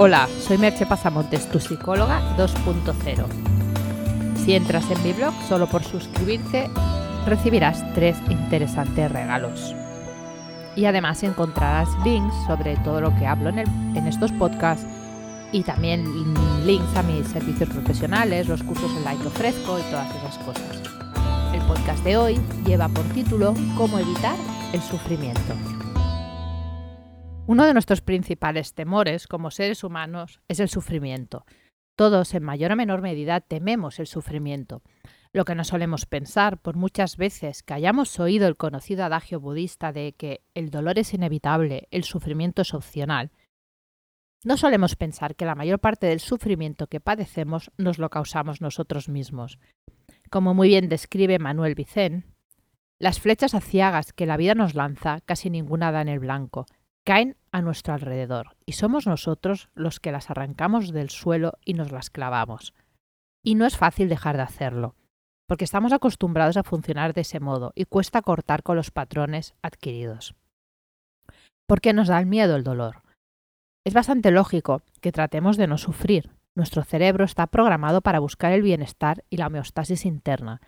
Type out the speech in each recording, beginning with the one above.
Hola, soy Merche Pasamontes, tu psicóloga 2.0. Si entras en mi blog solo por suscribirte, recibirás tres interesantes regalos. Y además encontrarás links sobre todo lo que hablo en, en estos podcasts y también links a mis servicios profesionales, los cursos online que ofrezco y todas esas cosas. El podcast de hoy lleva por título Cómo evitar el sufrimiento. Uno de nuestros principales temores como seres humanos es el sufrimiento. Todos, en mayor o menor medida, tememos el sufrimiento. Lo que no solemos pensar, por muchas veces que hayamos oído el conocido adagio budista de que el dolor es inevitable, el sufrimiento es opcional, no solemos pensar que la mayor parte del sufrimiento que padecemos nos lo causamos nosotros mismos. Como muy bien describe Manuel Vicén, las flechas aciagas que la vida nos lanza casi ninguna da en el blanco, caen a nuestro alrededor y somos nosotros los que las arrancamos del suelo y nos las clavamos. Y no es fácil dejar de hacerlo, porque estamos acostumbrados a funcionar de ese modo y cuesta cortar con los patrones adquiridos. ¿Por qué nos da el miedo el dolor? Es bastante lógico que tratemos de no sufrir. Nuestro cerebro está programado para buscar el bienestar y la homeostasis interna.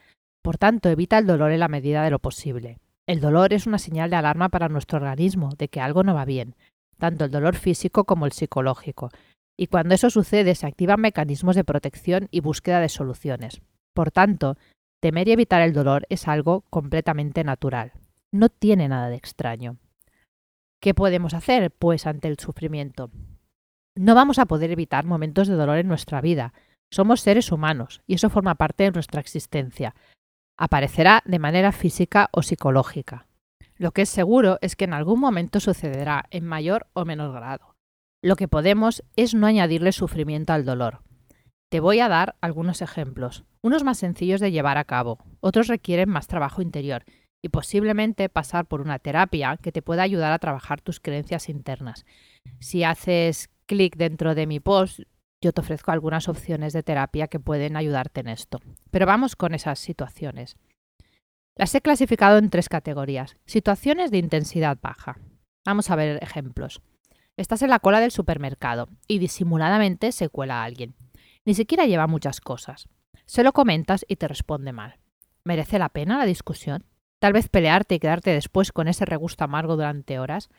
Por tanto, evita el dolor en la medida de lo posible. El dolor es una señal de alarma para nuestro organismo de que algo no va bien, tanto el dolor físico como el psicológico, y cuando eso sucede se activan mecanismos de protección y búsqueda de soluciones. Por tanto, temer y evitar el dolor es algo completamente natural. No tiene nada de extraño. ¿Qué podemos hacer, pues, ante el sufrimiento? No vamos a poder evitar momentos de dolor en nuestra vida. Somos seres humanos y eso forma parte de nuestra existencia aparecerá de manera física o psicológica. Lo que es seguro es que en algún momento sucederá en mayor o menor grado. Lo que podemos es no añadirle sufrimiento al dolor. Te voy a dar algunos ejemplos, unos más sencillos de llevar a cabo, otros requieren más trabajo interior y posiblemente pasar por una terapia que te pueda ayudar a trabajar tus creencias internas. Si haces clic dentro de mi post, yo te ofrezco algunas opciones de terapia que pueden ayudarte en esto. Pero vamos con esas situaciones. Las he clasificado en tres categorías. Situaciones de intensidad baja. Vamos a ver ejemplos. Estás en la cola del supermercado y disimuladamente se cuela a alguien. Ni siquiera lleva muchas cosas. Se lo comentas y te responde mal. ¿Merece la pena la discusión? Tal vez pelearte y quedarte después con ese regusto amargo durante horas.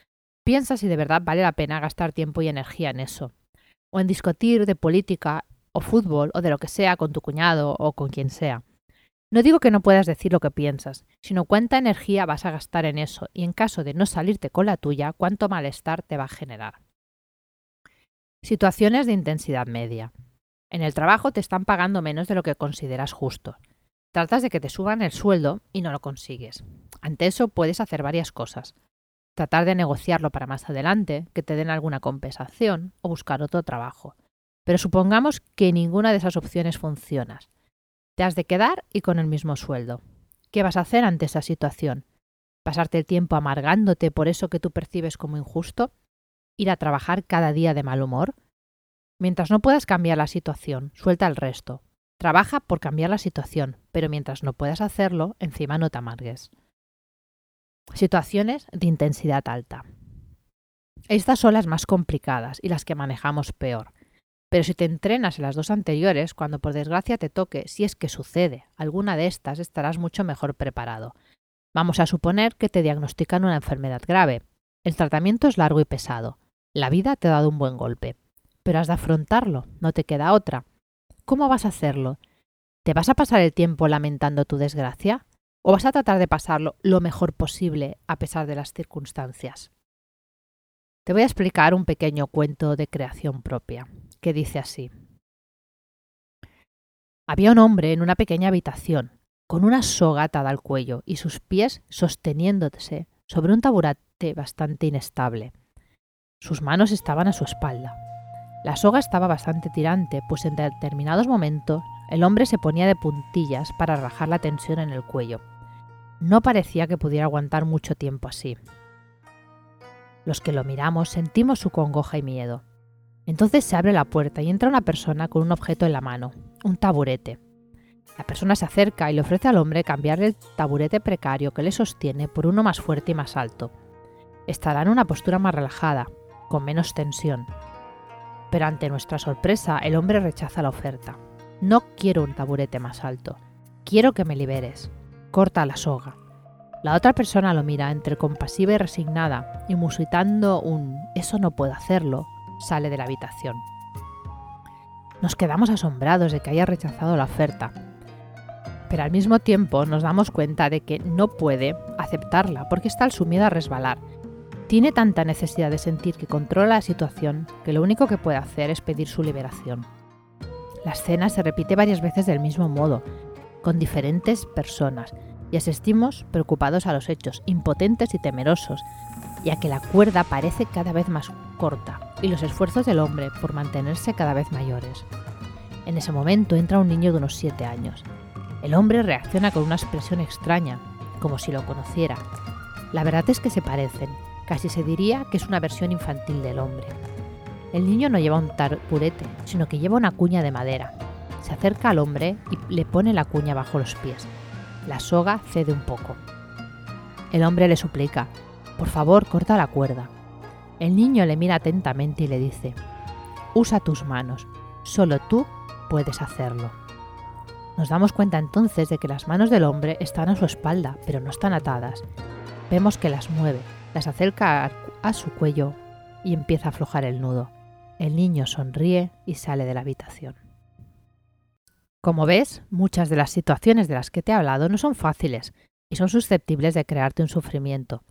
Piensa si de verdad vale la pena gastar tiempo y energía en eso o en discutir de política o fútbol o de lo que sea con tu cuñado o con quien sea. No digo que no puedas decir lo que piensas, sino cuánta energía vas a gastar en eso y en caso de no salirte con la tuya, cuánto malestar te va a generar. Situaciones de intensidad media. En el trabajo te están pagando menos de lo que consideras justo. Tratas de que te suban el sueldo y no lo consigues. Ante eso puedes hacer varias cosas tratar de negociarlo para más adelante, que te den alguna compensación o buscar otro trabajo. Pero supongamos que ninguna de esas opciones funciona. Te has de quedar y con el mismo sueldo. ¿Qué vas a hacer ante esa situación? ¿Pasarte el tiempo amargándote por eso que tú percibes como injusto? ¿Ir a trabajar cada día de mal humor? Mientras no puedas cambiar la situación, suelta el resto. Trabaja por cambiar la situación, pero mientras no puedas hacerlo, encima no te amargues. Situaciones de intensidad alta. Estas son las más complicadas y las que manejamos peor. Pero si te entrenas en las dos anteriores, cuando por desgracia te toque, si es que sucede alguna de estas, estarás mucho mejor preparado. Vamos a suponer que te diagnostican una enfermedad grave. El tratamiento es largo y pesado. La vida te ha dado un buen golpe. Pero has de afrontarlo, no te queda otra. ¿Cómo vas a hacerlo? ¿Te vas a pasar el tiempo lamentando tu desgracia? O vas a tratar de pasarlo lo mejor posible a pesar de las circunstancias. Te voy a explicar un pequeño cuento de creación propia, que dice así. Había un hombre en una pequeña habitación, con una soga atada al cuello y sus pies sosteniéndose sobre un taburete bastante inestable. Sus manos estaban a su espalda. La soga estaba bastante tirante, pues en determinados momentos el hombre se ponía de puntillas para rajar la tensión en el cuello. No parecía que pudiera aguantar mucho tiempo así. Los que lo miramos sentimos su congoja y miedo. Entonces se abre la puerta y entra una persona con un objeto en la mano, un taburete. La persona se acerca y le ofrece al hombre cambiarle el taburete precario que le sostiene por uno más fuerte y más alto. Estará en una postura más relajada, con menos tensión. Pero ante nuestra sorpresa, el hombre rechaza la oferta. No quiero un taburete más alto. Quiero que me liberes. Corta la soga. La otra persona lo mira entre compasiva y resignada y musitando un eso no puedo hacerlo, sale de la habitación. Nos quedamos asombrados de que haya rechazado la oferta, pero al mismo tiempo nos damos cuenta de que no puede aceptarla porque está al su miedo a resbalar. Tiene tanta necesidad de sentir que controla la situación que lo único que puede hacer es pedir su liberación. La escena se repite varias veces del mismo modo, con diferentes personas, y asistimos preocupados a los hechos, impotentes y temerosos, ya que la cuerda parece cada vez más corta y los esfuerzos del hombre por mantenerse cada vez mayores. En ese momento entra un niño de unos 7 años. El hombre reacciona con una expresión extraña, como si lo conociera. La verdad es que se parecen, casi se diría que es una versión infantil del hombre. El niño no lleva un tarpurete, sino que lleva una cuña de madera. Se acerca al hombre y le pone la cuña bajo los pies. La soga cede un poco. El hombre le suplica, por favor, corta la cuerda. El niño le mira atentamente y le dice, usa tus manos, solo tú puedes hacerlo. Nos damos cuenta entonces de que las manos del hombre están a su espalda, pero no están atadas. Vemos que las mueve, las acerca a su cuello y empieza a aflojar el nudo. El niño sonríe y sale de la habitación. Como ves, muchas de las situaciones de las que te he hablado no son fáciles y son susceptibles de crearte un sufrimiento.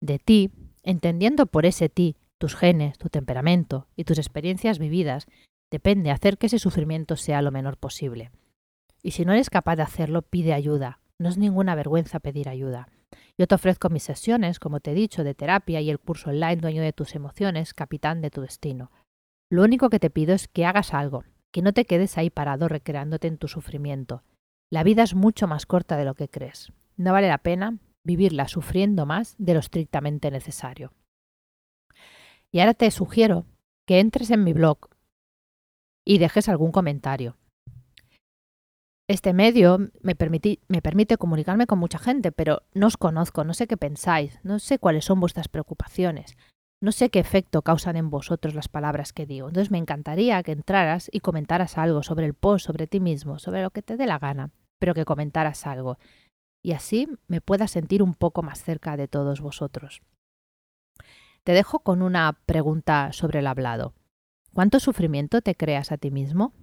De ti, entendiendo por ese ti tus genes, tu temperamento y tus experiencias vividas, depende hacer que ese sufrimiento sea lo menor posible. Y si no eres capaz de hacerlo, pide ayuda. No es ninguna vergüenza pedir ayuda. Yo te ofrezco mis sesiones, como te he dicho, de terapia y el curso online Dueño de tus emociones, Capitán de tu destino. Lo único que te pido es que hagas algo, que no te quedes ahí parado recreándote en tu sufrimiento. La vida es mucho más corta de lo que crees. No vale la pena vivirla sufriendo más de lo estrictamente necesario. Y ahora te sugiero que entres en mi blog y dejes algún comentario. Este medio me, me, permite comunicarme con mucha gente, pero no os conozco, no sé qué pensáis, no sé cuáles son vuestras preocupaciones, no sé qué efecto causan en vosotros las palabras que digo. Entonces me encantaría que entraras y comentaras algo sobre el post, sobre ti mismo, sobre lo que te dé la gana, pero que comentaras algo. Y así me pueda sentir un poco más cerca de todos vosotros. Te dejo con una pregunta sobre el hablado. ¿Cuánto sufrimiento te creas a ti mismo?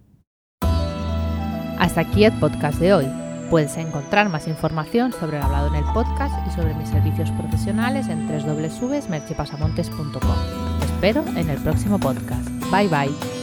Hasta aquí el podcast de hoy. Puedes encontrar más información sobre el hablado en el podcast y sobre mis servicios profesionales en www.merchipasamontes.com. Te espero en el próximo podcast. Bye bye.